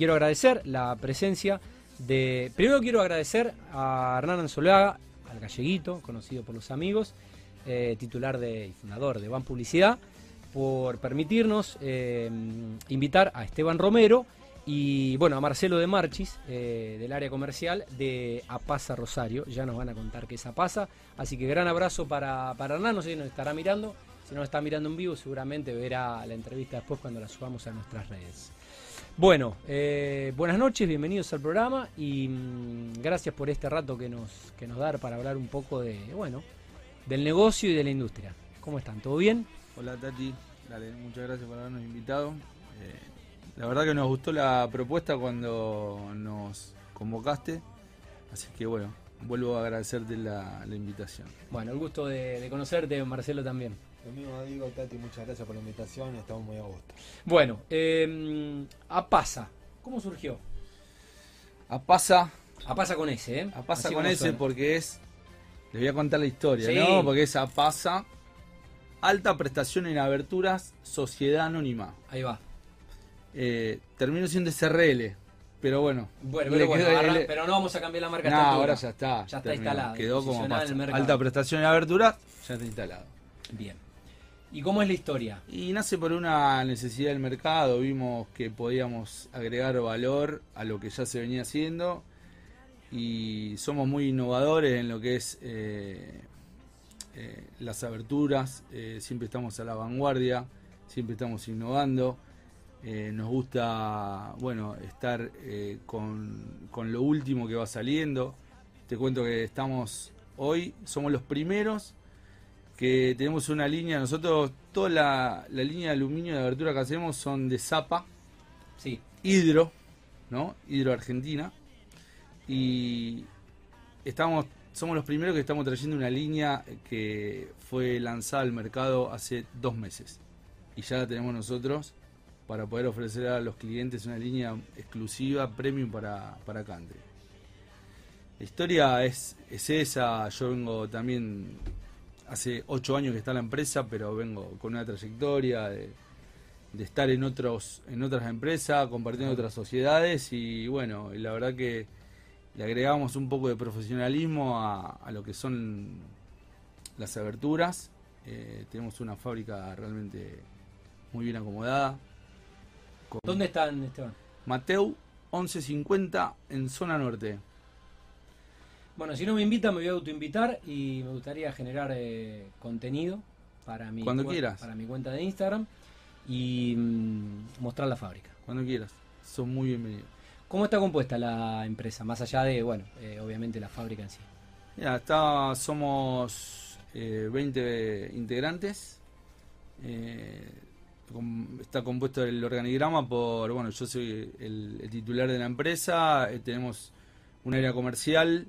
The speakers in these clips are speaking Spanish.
quiero agradecer la presencia de... Primero quiero agradecer a Hernán Anzolaga, al galleguito, conocido por los amigos, eh, titular de, y fundador de Van Publicidad, por permitirnos eh, invitar a Esteban Romero y bueno, a Marcelo de Marchis, eh, del área comercial de Apasa Rosario. Ya nos van a contar qué es Apasa. Así que gran abrazo para, para Hernán, no sé si nos estará mirando. Si no nos está mirando en vivo, seguramente verá la entrevista después cuando la subamos a nuestras redes. Bueno, eh, buenas noches, bienvenidos al programa y mm, gracias por este rato que nos, que nos da para hablar un poco de, bueno, del negocio y de la industria. ¿Cómo están? ¿Todo bien? Hola Tati, Dale, muchas gracias por habernos invitado. Eh, la verdad que nos gustó la propuesta cuando nos convocaste, así que bueno, vuelvo a agradecerte la, invitación. Bueno, el gusto de, conocerte, Marcelo también. Lo mismo digo, Tati, muchas gracias por la invitación, estamos muy a gusto. Bueno, eh, Apasa, ¿cómo surgió? Apasa. Apasa con ese, ¿eh? Apasa con ese porque es. Les voy a contar la historia, ¿no? Porque es Apasa, alta prestación en aberturas, sociedad anónima. Ahí va. Eh, terminó siendo SRL, pero bueno. Bueno, pero, bueno, pero no vamos a cambiar la marca. No, ahora ya está. Ya está instalado. Quedó como alta prestación en aberturas, ya está instalado. Bien. ¿Y cómo es la historia? Y nace por una necesidad del mercado. Vimos que podíamos agregar valor a lo que ya se venía haciendo. Y somos muy innovadores en lo que es eh, eh, las aberturas. Eh, siempre estamos a la vanguardia. Siempre estamos innovando. nos gusta, bueno, estar con, con lo último que va saliendo. Te cuento que estamos hoy, somos los primeros que tenemos una línea, nosotros toda la, línea de aluminio de abertura que hacemos son de Zapa, sí. Hidro, ¿no? Hidro Argentina. Y estamos, somos los primeros que estamos trayendo una línea que fue lanzada al mercado hace dos meses. Y ya la tenemos nosotros para poder ofrecer a los clientes una línea exclusiva, premium para, para country. La historia es, es esa, yo vengo también hace ocho años que está la empresa, pero vengo con una trayectoria de, estar en otros en otras empresas, compartiendo otras sociedades y bueno, la verdad que le agregamos un poco de profesionalismo a, lo que son las aberturas. Eh, tenemos una fábrica realmente muy bien acomodada. ¿Dónde están, Esteban? Mateu 1150 en zona norte. Bueno, si no me invitan, me voy a autoinvitar y me gustaría generar eh, contenido para mi, Cuando quieras. para mi cuenta de Instagram y mm, mostrar la fábrica. Cuando quieras, son muy bienvenidos. ¿Cómo está compuesta la empresa? Más allá de, bueno, eh, obviamente la fábrica en sí. Ya, está, somos 20 eh, integrantes. está compuesto el organigrama por, bueno, yo soy el titular de la empresa, tenemos un área comercial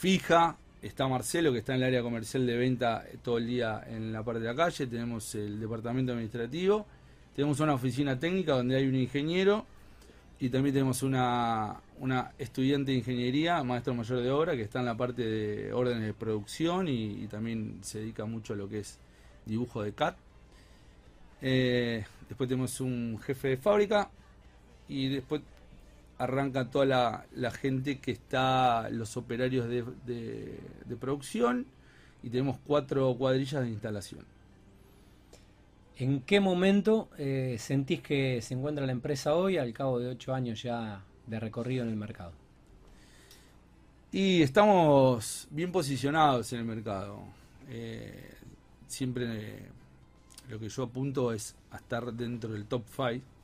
fija. Está Marcelo, que está en el área comercial de venta todo el día en la parte de la calle. Tenemos el departamento administrativo. Tenemos una oficina técnica donde hay un ingeniero. Y también tenemos una, una estudiante de ingeniería, maestro mayor de obra, que está en la parte de órdenes de producción y, también se dedica mucho a lo que es dibujo de CAT. Eh, después tenemos un jefe de fábrica y después arranca toda la, gente que está, los operarios de, producción, y tenemos cuatro cuadrillas de instalación. ¿En qué momento eh, sentís que se encuentra la empresa hoy al cabo de ocho años ya de recorrido en el mercado? Y estamos bien posicionados en el mercado. Eh, siempre lo que yo apunto es a estar dentro del top 5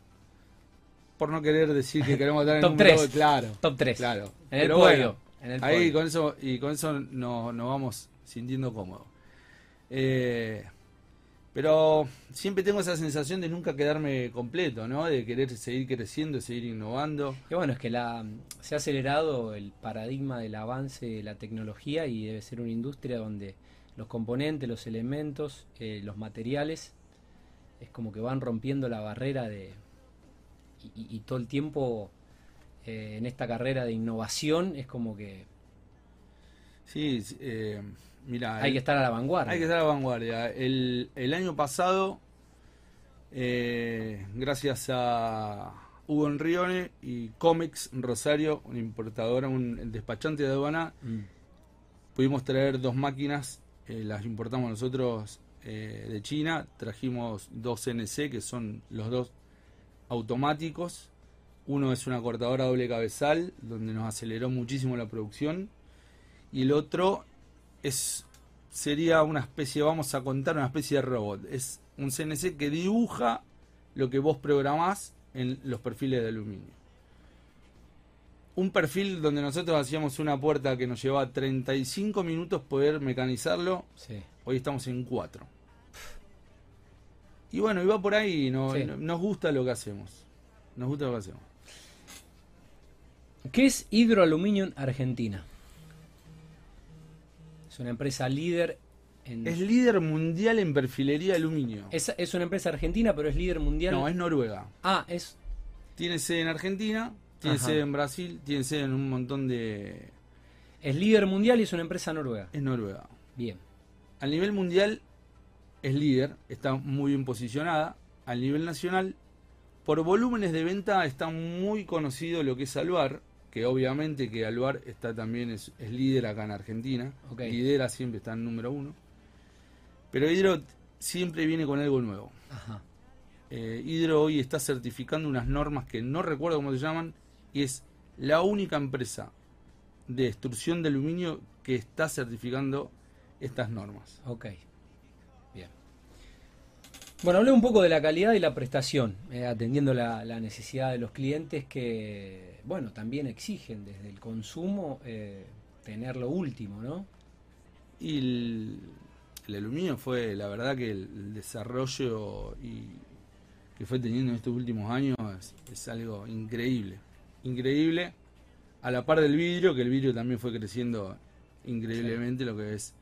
por no querer decir que queremos estar en top un 3. claro. Top 3. Claro. En el Pero ahí con eso y con eso nos, vamos sintiendo cómodos. Eh, pero siempre tengo esa sensación de nunca quedarme completo, ¿no? De querer seguir creciendo, seguir innovando. Y bueno, es que la, se ha acelerado el paradigma del avance de la tecnología y debe ser una industria donde los componentes, los elementos, eh, los materiales, es como que van rompiendo la barrera de, y, todo el tiempo eh, en esta carrera de innovación es como que... Sí, eh, mira... Hay que estar a la vanguardia. Hay que estar a la vanguardia. El, año pasado, eh, gracias a, Hugo Enrione y Comex Rosario, una importadora, un despachante de aduana. Mm. Pudimos traer dos máquinas, las importamos nosotros de China. Trajimos dos NC, que son los dos automáticos. Uno es una cortadora doble cabezal, donde nos aceleró muchísimo la producción. Y el otro es sería una especie, vamos a contar, una especie de robot. Es un CNC que dibuja lo que vos programás en los perfiles de aluminio. Un perfil donde nosotros hacíamos una puerta que nos llevaba 35 minutos poder mecanizarlo, Sí. hoy estamos en 4. Y bueno, y va por ahí, no- Sí. no- nos gusta lo que hacemos. Nos gusta lo que hacemos. ¿Qué es Hidroaluminium Argentina? Es una empresa líder en... Es líder mundial en perfilería de aluminio. Es, es una empresa argentina, pero es líder mundial. No, es Noruega. Ah, es... Tiene sede en Argentina, tiene Ajá. sede en Brasil, tiene sede en un montón de... Es líder mundial y es una empresa noruega. Es Noruega. Bien. A nivel mundial es líder, está muy bien posicionada. A nivel nacional, por volúmenes de venta está muy conocido lo que es Aluar, que obviamente que Aluar está también es, es líder acá en Argentina. Ok. Lidera siempre, está en número uno. Pero Hidro siempre viene con algo nuevo. Ajá. Eh, Hidro hoy está certificando unas normas que no recuerdo cómo se llaman y es la única empresa de extrusión de aluminio que está certificando estas normas. Ok. Bueno, hablé un poco de la calidad y la prestación, eh, atendiendo la, la necesidad de los clientes que, bueno, también exigen desde el consumo eh, tener lo último, ¿no? Y el, el aluminio fue, la verdad que el, desarrollo y, que fue teniendo en estos últimos años es, es algo increíble. Increíble. A la par del vidrio, que el vidrio también fue creciendo increíblemente lo que es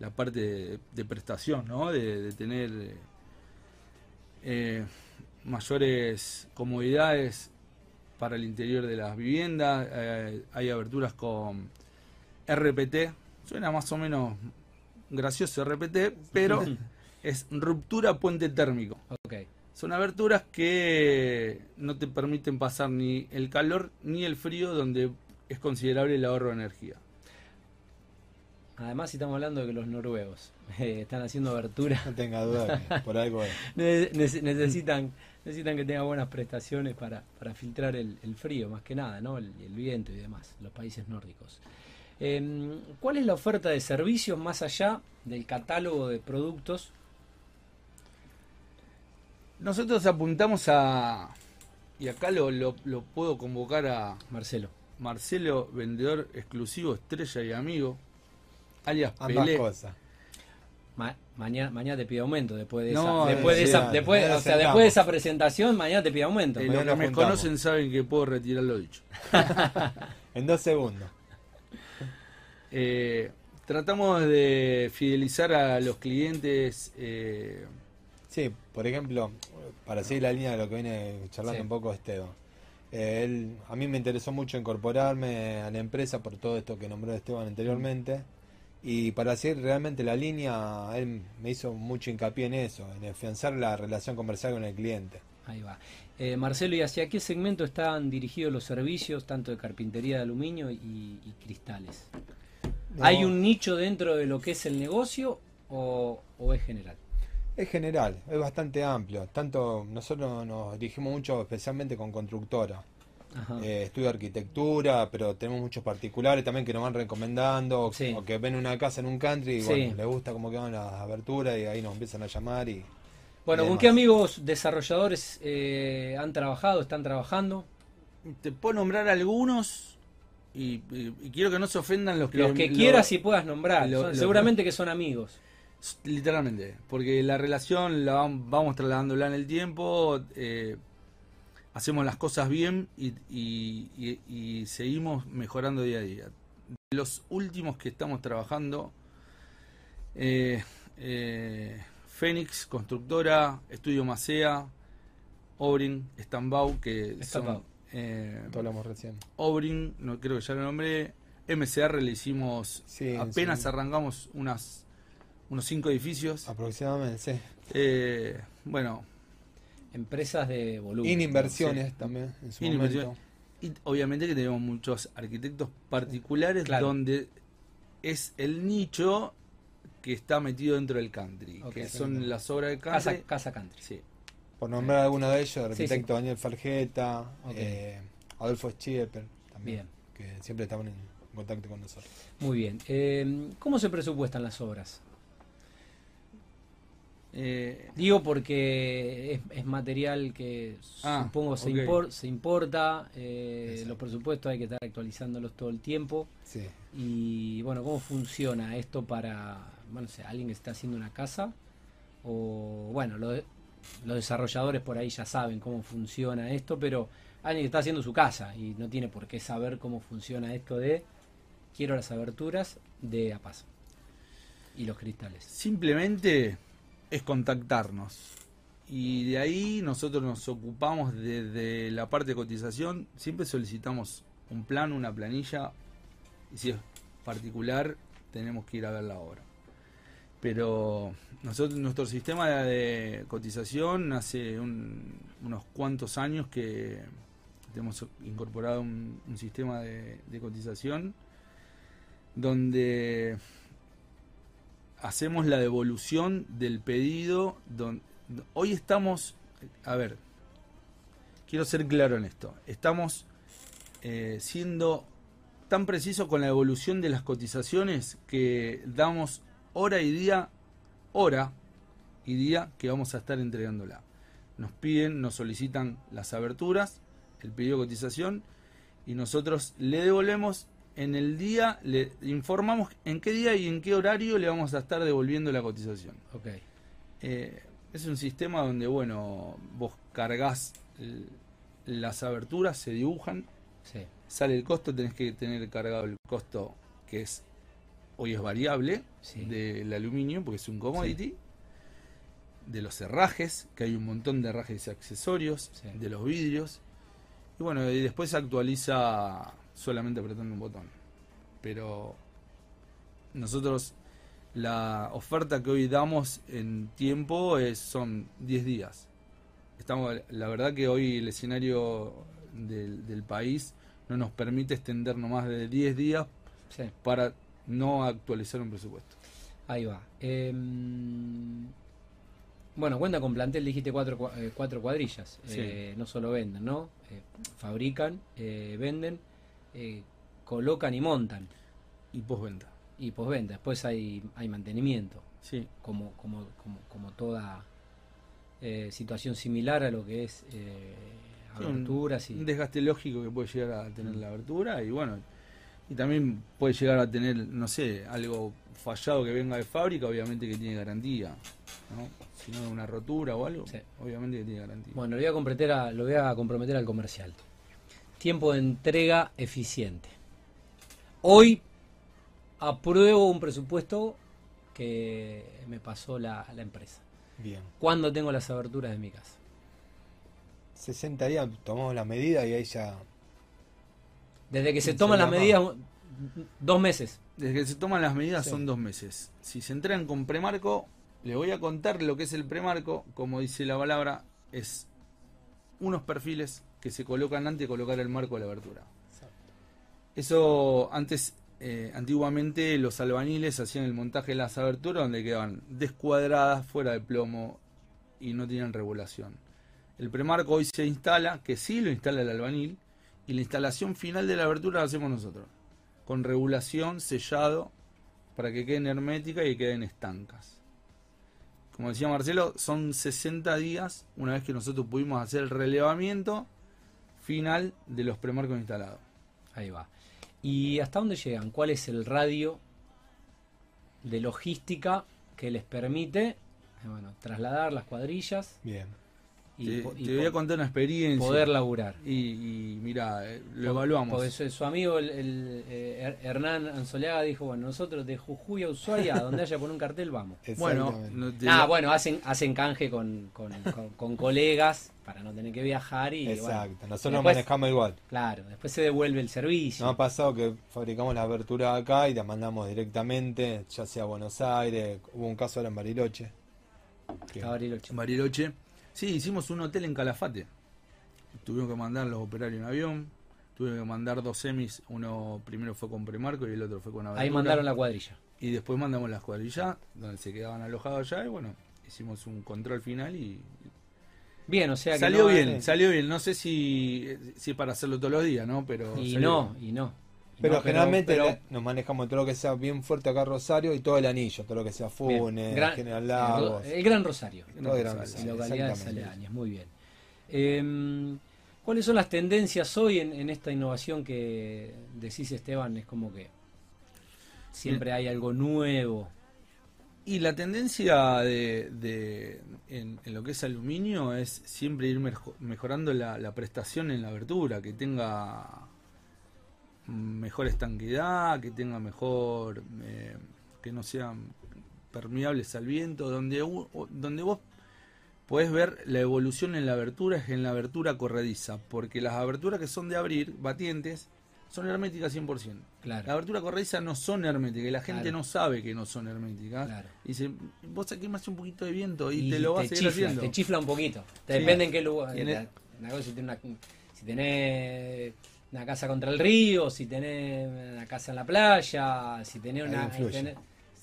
la parte de, de prestación, ¿no? De, de tener eh, mayores comodidades para el interior de las viviendas. eh, hay aberturas con RPT. Suena más o menos gracioso RPT, pero es ruptura puente térmico. Son aberturas que no te permiten pasar ni el calor ni el frío, donde es considerable el ahorro de energía. Además, si estamos hablando de que los noruegos eh, están haciendo abertura, No tenga duda que por algo es. ne- nece- necesitan, necesitan que tenga buenas prestaciones para, para filtrar el, el frío, más que nada, ¿no? El, el viento y demás, los países nórdicos. Em, ¿Cuál es la oferta de servicios más allá del catálogo de productos? Nosotros apuntamos a, y acá lo, lo, lo puedo convocar a Marcelo. Marcelo, vendedor exclusivo, estrella y amigo, alias Ambas Pelé. cosas. Ma- mañana, mañana te pide aumento después de No, esa, después de esa, después, o sea, después de esa presentación, mañana te pide aumento. Eh, los que me conocen saben que puedo retirar lo dicho. En dos segundos. Eh, tratamos de fidelizar a los clientes. eh, Sí, por ejemplo, para seguir la línea de lo que viene charlando Sí. un poco Esteban. Eh, él, a mí me interesó mucho incorporarme a la empresa por todo esto que nombró Esteban anteriormente. Y para seguir realmente la línea, él me hizo mucho hincapié en eso, en afianzar la relación comercial con el cliente. Ahí va. Eh, Marcelo, ¿y hacia qué segmento están dirigidos los servicios, tanto de carpintería de aluminio y, y cristales? No, ¿Hay un nicho dentro de lo que es el negocio o, o es general? Es general, es bastante amplio. Tanto nosotros nos dirigimos mucho especialmente con constructora. Eh, estudio arquitectura, pero tenemos muchos particulares también que nos van recomendando o- Sí. o que ven una casa en un country y Sí. bueno, les gusta cómo quedan las aberturas y ahí nos empiezan a llamar y bueno, y ¿con qué amigos desarrolladores eh, han trabajado, están trabajando? te puedo nombrar algunos y, y- y quiero que no se ofendan los que. Los que lo- quieras y puedas nombrar. lo- Son- lo- seguramente que son amigos. Literalmente, porque la relación la vam- vamos trasladándola en el tiempo, eh, hacemos las cosas bien y, y- y- y seguimos mejorando día a día. Los últimos que estamos trabajando, eh, eh, Fénix, Constructora, Estudio Macea, Obrin, Stambau, que Stambau. son... eh, hablamos recién. Obrin, no creo que ya lo nombré. MCR le hicimos, Sí, apenas sí. arrancamos unas, unos cinco edificios. Aproximadamente, sí. Eh, bueno, Empresas de volumen. In inversiones también en su momento. Y obviamente que tenemos muchos arquitectos particulares Claro. donde es el nicho que está metido dentro del country, que son las obras de Casa, country. casa Country. Sí. Por nombrar alguno de ellos, el Sí, arquitecto Daniel Fargeta, eh, Adolfo Schieper también, Bien. que siempre estaban en contacto con nosotros. Muy bien. Eh, ¿Cómo se presupuestan las obras? Eh, Digo porque es, es material que Ah, supongo se, impor- se importa, eh, los presupuestos hay que estar actualizándolos todo el tiempo. Sí. Y bueno, ¿cómo funciona esto para, bueno, no sé, alguien que está haciendo una casa? O bueno, lo los desarrolladores por ahí ya saben cómo funciona esto, pero alguien que está haciendo su casa y no tiene por qué saber cómo funciona esto de quiero las aberturas de a paso y los cristales. simplemente es contactarnos. Y de ahí nosotros nos ocupamos desde la parte de cotización, siempre solicitamos un plan, una planilla, y si es particular, tenemos que ir a ver la. Pero nosotros, nuestro sistema de cotización hace un- unos cuantos años que hemos incorporado un, sistema de cotización donde hacemos la devolución del pedido. hoy estamos, a ver, quiero ser claro en esto, estamos eh, siendo tan precisos con la devolución de las cotizaciones que damos hora y día, hora y día que vamos a estar entregándola. Nos piden, nos solicitan las aberturas, el pedido de cotización y nosotros le devolvemos en el día, le informamos en qué día y en qué horario le vamos a estar devolviendo la cotización. Ok, Eh, es un sistema donde, bueno, vos cargas las aberturas, se dibujan, sí, sale el costo, tenés que tener cargado el costo que es hoy es variable Sí. del aluminio porque es un commodity, de los herrajes, que hay un montón de herrajes y accesorios, de los vidrios, y bueno, y después se actualiza solamente apretando un botón. Pero nosotros la oferta que hoy damos en tiempo es, son 10 días. Estamos, la verdad que hoy el escenario del, del país no nos permite extendernos más de 10 días sí. para no actualizar un presupuesto. Ahí va. Em, bueno, cuenta con plantel, dijiste cuatro, cua- eh, cuatro cuadrillas. Sí. Eh, no solo venden, ¿no? Eh, fabrican, venden, eh, colocan y montan. Y postventa. Y postventa. Después hay, hay mantenimiento, Sí, como, como, como, como toda eh, situación similar a lo que es eh, Sí, un- aberturas y... un desgaste lógico que puede llegar a tener la abertura y bueno, y también puede llegar a tener, no sé, algo fallado que venga de fábrica, obviamente que tiene garantía, ¿no? Si no una rotura o algo, Sí. obviamente que tiene garantía. Bueno, lo voy a comprometer, a, lo voy a comprometer al comercial. Tiempo de entrega eficiente. Hoy apruebo un presupuesto que me pasó la, la empresa. Bien. ¿Cuándo tengo las aberturas de mi casa? 60 días tomamos la medida y ahí ya. Desde que se toman se las medidas, dos meses. Desde que se toman las medidas Sí. son dos meses. Si se entregan con premarco, le voy a contar lo que es el premarco, como dice la palabra, es unos perfiles que se colocan antes de colocar el marco de la abertura. Eso antes, eh, antiguamente los albañiles hacían el montaje de las aberturas donde quedaban descuadradas, fuera de plomo y no tenían regulación. El premarco hoy se instala, que sí lo instala el albañil, y la instalación final de la abertura la hacemos nosotros, con regulación, sellado, para que queden herméticas y queden estancas. Como decía Marcelo, son 60 días una vez que nosotros pudimos hacer el relevamiento final de los premarcos instalados. Ahí va. ¿Y hasta dónde llegan? ¿Cuál es el radio de logística que les permite eh, bueno, trasladar las cuadrillas Bien. Y, te po- y te voy a contar una experiencia. poder laburar? Y, y mira, eh, lo Por- evaluamos. Porque su, su amigo el, el, eh, Her- Hernán Anzoliaga dijo, bueno, nosotros de Jujuy a Ushuaia, donde haya por un cartel, vamos. Bueno, Exactamente. no te- Ah, bueno, hacen, hacen canje con, con, con- con colegas para no tener que viajar y Exacto. bueno, Nosotros después- manejamos igual. claro, después se devuelve el servicio. Nos ha pasado que fabricamos la abertura acá y la mandamos directamente, ya sea a Buenos Aires. Hubo un caso ahora en Bariloche. que- Bariloche. en Bariloche. Sí, hicimos un hotel en Calafate. Tuvimos que mandar los operarios en avión. Tuvimos que mandar dos semis. Uno primero fue con Premarco y el otro fue con Aventura. Ahí mandaron la cuadrilla. Y después mandamos las cuadrillas, donde se quedaban alojados allá. Y bueno, hicimos un control final y. Bien, o sea que. Salió no- bien, salió bien. No sé si, si es para hacerlo todos los días, ¿no? Pero. Y no, bien. y no. Pero no, generalmente pero- nos manejamos todo lo que sea bien fuerte acá Rosario y todo el anillo, todo lo que sea Funes, gran- General Lagos. el Gran Rosario. todo el Gran y Rosario, localidades exactamente. aledañas, muy bien. Eh, ¿Cuáles son las tendencias hoy en, en esta innovación que decís, Esteban? Es como que siempre hay algo nuevo. Y la tendencia de, de- en, en lo que es aluminio es siempre ir mejo- mejorando la, la prestación en la abertura, que tenga mejor estanquedad, que tenga mejor, eh, que no sean permeables al viento, donde, donde vos podés ver la evolución en la abertura es en la abertura corrediza, porque las aberturas que son de abrir, batientes, son herméticas 100%. La Claro, abertura corrediza no son herméticas y la gente Claro. no sabe que no son herméticas. claro. Dice, vos aquí más un poquito de viento y, Y te lo vas a seguir chifla, haciendo. te chifla un poquito. Te Sí. depende en qué lugar. La- cosa, si tenés una, si tenés una casa contra el río, si tenés una casa en la playa, si tenés Ahí una. influye. tenés-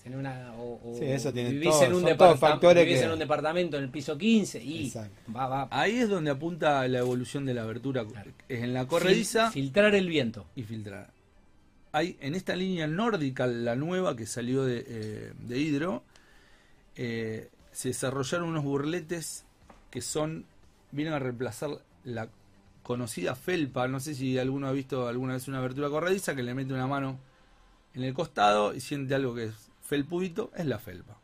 tenés una o, o Sí, eso tiene vivís todo, en un vivís que- en un departamento en el piso 15 y Exacto. va, va. Ahí es donde apunta la evolución de la abertura. Claro. Es en la corrediza Fil- filtrar el viento. y filtrar. Hay en esta línea nórdica, la nueva que salió de, eh, de Hidro, eh, se desarrollaron unos burletes que son, vienen a reemplazar la conocida felpa. No sé si alguno ha visto alguna vez una abertura corrediza que le mete una mano en el costado y siente algo que es felpudito, es la felpa.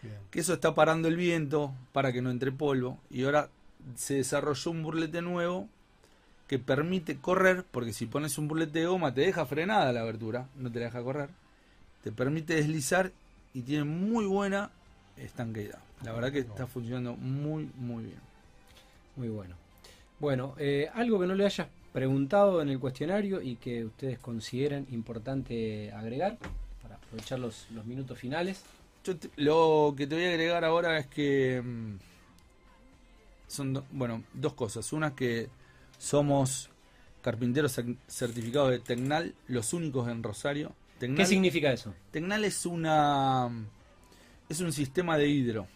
Bien. que eso está parando el viento para que no entre polvo y ahora se desarrolló un burlete nuevo que permite correr porque si pones un burlete de goma te deja frenada la abertura no te la deja correr te permite deslizar y tiene muy buena estanqueidad la verdad que está funcionando muy muy bien Muy bueno. Bueno, eh, algo que no le hayas preguntado en el cuestionario y que ustedes consideren importante agregar para aprovechar los, los minutos finales. Yo te- lo que te voy a agregar ahora es que mm, son do- bueno dos cosas. Una que somos carpinteros cer- certificados de Tecnal, los únicos en Rosario. Tecnal, ¿Qué significa eso? Tecnal es una es un sistema de hidro.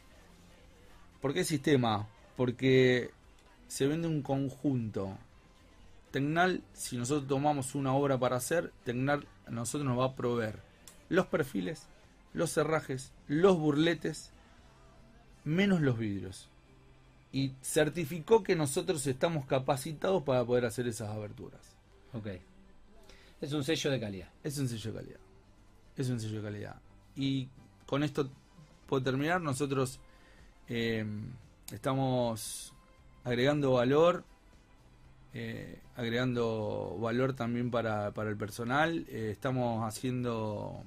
¿Por qué sistema? Porque se vende un conjunto. Tecnal, si nosotros tomamos una obra para hacer, Tecnal a nosotros nos va a proveer los perfiles, los cerrajes, los burletes, menos los vidrios. Y certificó que nosotros estamos capacitados para poder hacer esas aberturas. Ok. Es un sello de calidad. Es un sello de calidad. Es un sello de calidad. Y con esto puedo terminar. Nosotros eh, estamos agregando valor, eh, agregando valor también para, para el personal. Eh, estamos haciendo,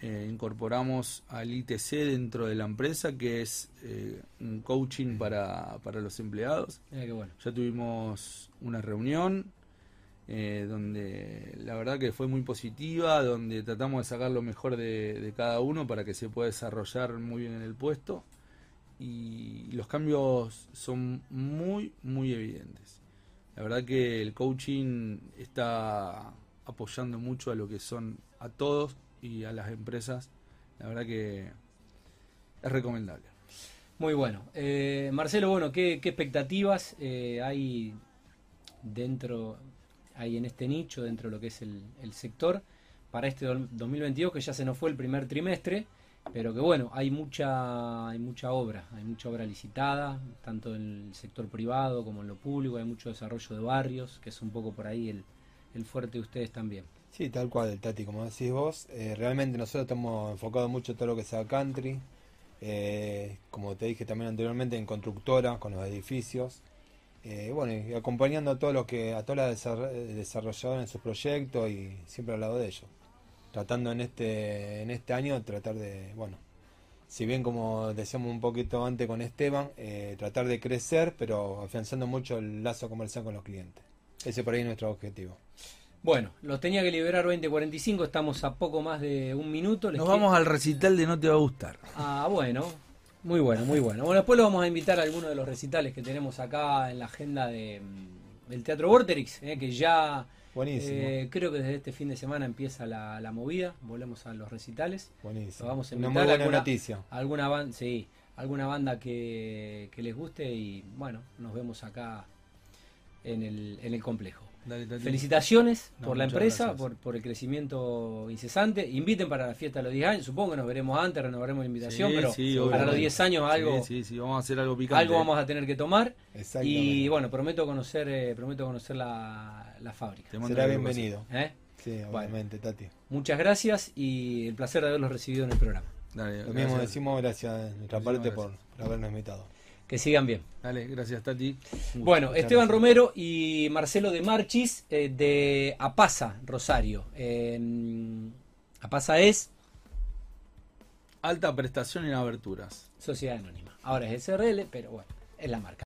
eh, incorporamos al ITC dentro de la empresa, que es eh, un coaching para, para los empleados. Qué bueno. Ya tuvimos una reunión donde la verdad que fue muy positiva, donde tratamos de sacar lo mejor de, de cada uno para que se pueda desarrollar muy bien en el puesto. Y los cambios son muy, muy evidentes. La verdad que el coaching está apoyando mucho a lo que son a todos y a las empresas. La verdad que es recomendable. Muy bueno. Eh, Marcelo, bueno, ¿qué, expectativas eh, hay dentro, hay en este nicho, dentro de lo que es el, el sector, para este do- 2022, que ya se nos fue el primer trimestre, pero que bueno, hay mucha, hay mucha obra, hay mucha obra licitada, tanto en el sector privado como en lo público, hay mucho desarrollo de barrios, que es un poco por ahí el, el fuerte de ustedes también. Sí, tal cual, Tati, como decís vos. eh, realmente nosotros estamos enfocados mucho en todo lo que sea country. eh, como te dije también anteriormente, en constructora, con los edificios. eh, bueno, y acompañando a todos los que, a todas las desarro- desarrolladoras en sus proyectos y siempre al lado de ellos. Tratando en este, en este año, tratar de, bueno, si bien como decíamos un poquito antes con Esteban, eh, tratar de crecer, pero afianzando mucho el lazo comercial con los clientes. Ese por ahí es nuestro objetivo. Bueno, los tenía que liberar 2045, estamos a poco más de un minuto. les Nos quiero- vamos al recital de No Te Va a Gustar. Ah, bueno. Muy bueno, muy bueno. Bueno, después lo vamos a invitar a alguno de los recitales que tenemos acá en la agenda de, mm, del Teatro Vorterix, eh, que ya Buenísimo. eh, creo que desde este fin de semana empieza la, la movida. Volvemos a los recitales. Buenísimo. Lo vamos a Una invitar muy a buena alguna, noticia. alguna banda, sí, alguna banda que, que les guste y bueno, nos vemos acá en el, en el complejo. Dale. Felicitaciones No, por la empresa, por, por el crecimiento incesante. Inviten para la fiesta de los 10 años. Supongo que nos veremos antes, renovaremos la invitación, Sí, pero sí, para los obviamente. 10 años algo, Sí, sí, sí, vamos a hacer algo picante. algo vamos a tener que tomar. Y bueno, prometo conocer, eh, prometo conocer la, la fábrica. Te Será bienvenido. ¿eh? Sí, obviamente, Tati. Muchas gracias y el placer de haberlos recibido en el programa. Dale, Lo gracias. mismo decimos, gracias de nuestra Muchísimas parte por habernos invitado. Que sigan bien. Dale, gracias, Tati. Bueno, Esteban gracias. Romero y Marcelo de Marchis eh, de Apasa, Rosario. Eh, Apasa es Alta prestación en aberturas. Sociedad Anónima. Ahora es SRL, pero bueno, es la marca.